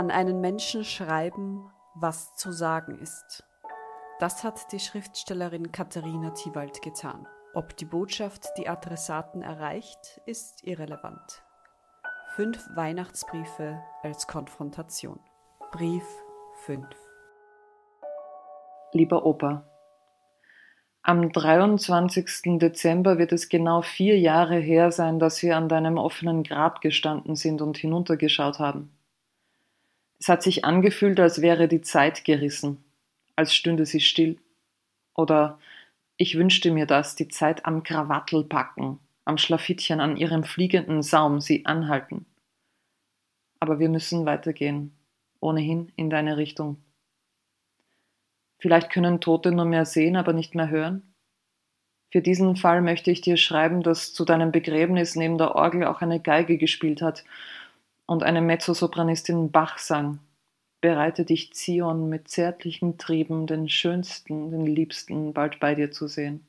An einen Menschen schreiben, was zu sagen ist. Das hat die Schriftstellerin Katharina Thiewald getan. Ob die Botschaft die Adressaten erreicht, ist irrelevant. Fünf Weihnachtsbriefe als Konfrontation. Brief 5. Lieber Opa, am 23. Dezember wird es genau vier Jahre her sein, dass wir an deinem offenen Grab gestanden sind und hinuntergeschaut haben. Es hat sich angefühlt, als wäre die Zeit gerissen, als stünde sie still. Oder ich wünschte mir das, die Zeit am Krawattel packen, am Schlafittchen, an ihrem fliegenden Saum sie anhalten. Aber wir müssen weitergehen, ohnehin in deine Richtung. Vielleicht können Tote nur mehr sehen, aber nicht mehr hören? Für diesen Fall möchte ich dir schreiben, dass zu deinem Begräbnis neben der Orgel auch eine Geige gespielt hat und eine Mezzosopranistin Bach sang. Bereite dich, Zion, mit zärtlichen Trieben den schönsten, den liebsten bald bei dir zu sehen.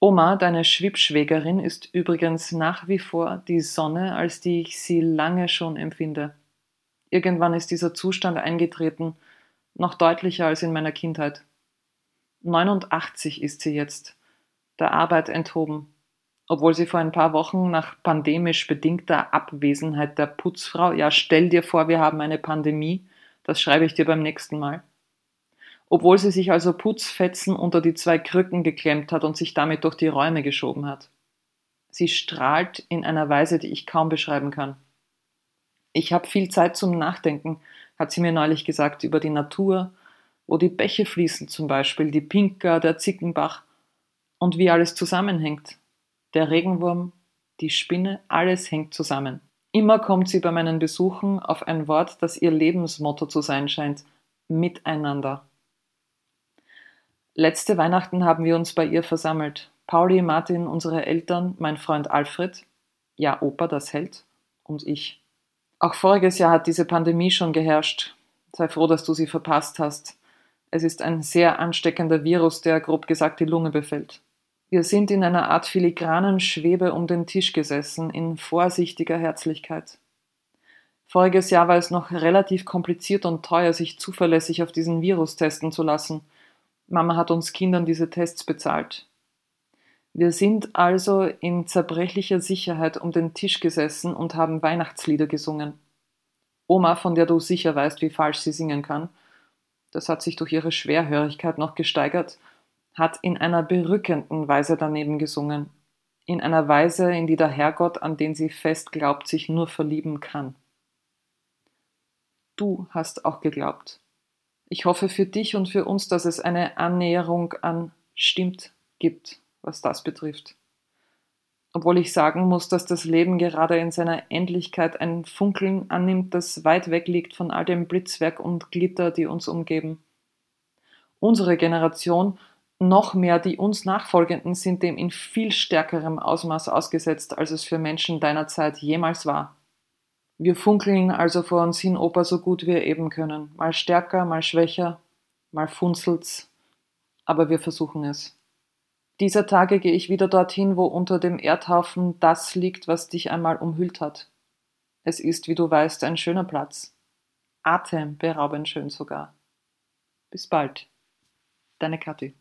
Oma, deine Schwibschwägerin, ist übrigens nach wie vor die Sonne, als die ich sie lange schon empfinde. Irgendwann ist dieser Zustand eingetreten, noch deutlicher als in meiner Kindheit. 89 ist sie jetzt, der Arbeit enthoben, obwohl sie vor ein paar Wochen nach pandemisch bedingter Abwesenheit der Putzfrau, ja stell dir vor, wir haben eine Pandemie, das schreibe ich dir beim nächsten Mal, obwohl sie sich also Putzfetzen unter die zwei Krücken geklemmt hat und sich damit durch die Räume geschoben hat. Sie strahlt in einer Weise, die ich kaum beschreiben kann. Ich habe viel Zeit zum Nachdenken, hat sie mir neulich gesagt, über die Natur, wo die Bäche fließen zum Beispiel, die Pinker, der Zickenbach und wie alles zusammenhängt, der Regenwurm, die Spinne, alles hängt zusammen. Immer kommt sie bei meinen Besuchen auf ein Wort, das ihr Lebensmotto zu sein scheint, miteinander. Letzte Weihnachten haben wir uns bei ihr versammelt. Pauli, Martin, unsere Eltern, mein Freund Alfred, ja Opa, das hält, und ich. Auch voriges Jahr hat diese Pandemie schon geherrscht. Sei froh, dass du sie verpasst hast. Es ist ein sehr ansteckender Virus, der grob gesagt die Lunge befällt. Wir sind in einer Art filigranen Schwebe um den Tisch gesessen, in vorsichtiger Herzlichkeit. Voriges Jahr war es noch relativ kompliziert und teuer, sich zuverlässig auf diesen Virus testen zu lassen. Mama hat uns Kindern diese Tests bezahlt. Wir sind also in zerbrechlicher Sicherheit um den Tisch gesessen und haben Weihnachtslieder gesungen. Oma, von der du sicher weißt, wie falsch sie singen kann, das hat sich durch ihre Schwerhörigkeit noch gesteigert, hat in einer berückenden Weise daneben gesungen, in einer Weise, in die der Herrgott, an den sie fest glaubt, sich nur verlieben kann. Du hast auch geglaubt. Ich hoffe für dich und für uns, dass es eine Annäherung an stimmt gibt, was das betrifft. Obwohl ich sagen muss, dass das Leben gerade in seiner Endlichkeit ein Funkeln annimmt, das weit weg liegt von all dem Blitzwerk und Glitter, die uns umgeben. Unsere Generation noch mehr die uns Nachfolgenden sind dem in viel stärkerem Ausmaß ausgesetzt, als es für Menschen deiner Zeit jemals war. Wir funkeln also vor uns hin, Opa, so gut wir eben können. Mal stärker, mal schwächer, mal funzelt's, aber wir versuchen es. Dieser Tage gehe ich wieder dorthin, wo unter dem Erdhaufen das liegt, was dich einmal umhüllt hat. Es ist, wie du weißt, ein schöner Platz. Atemberaubend schön sogar. Bis bald. Deine Kathi.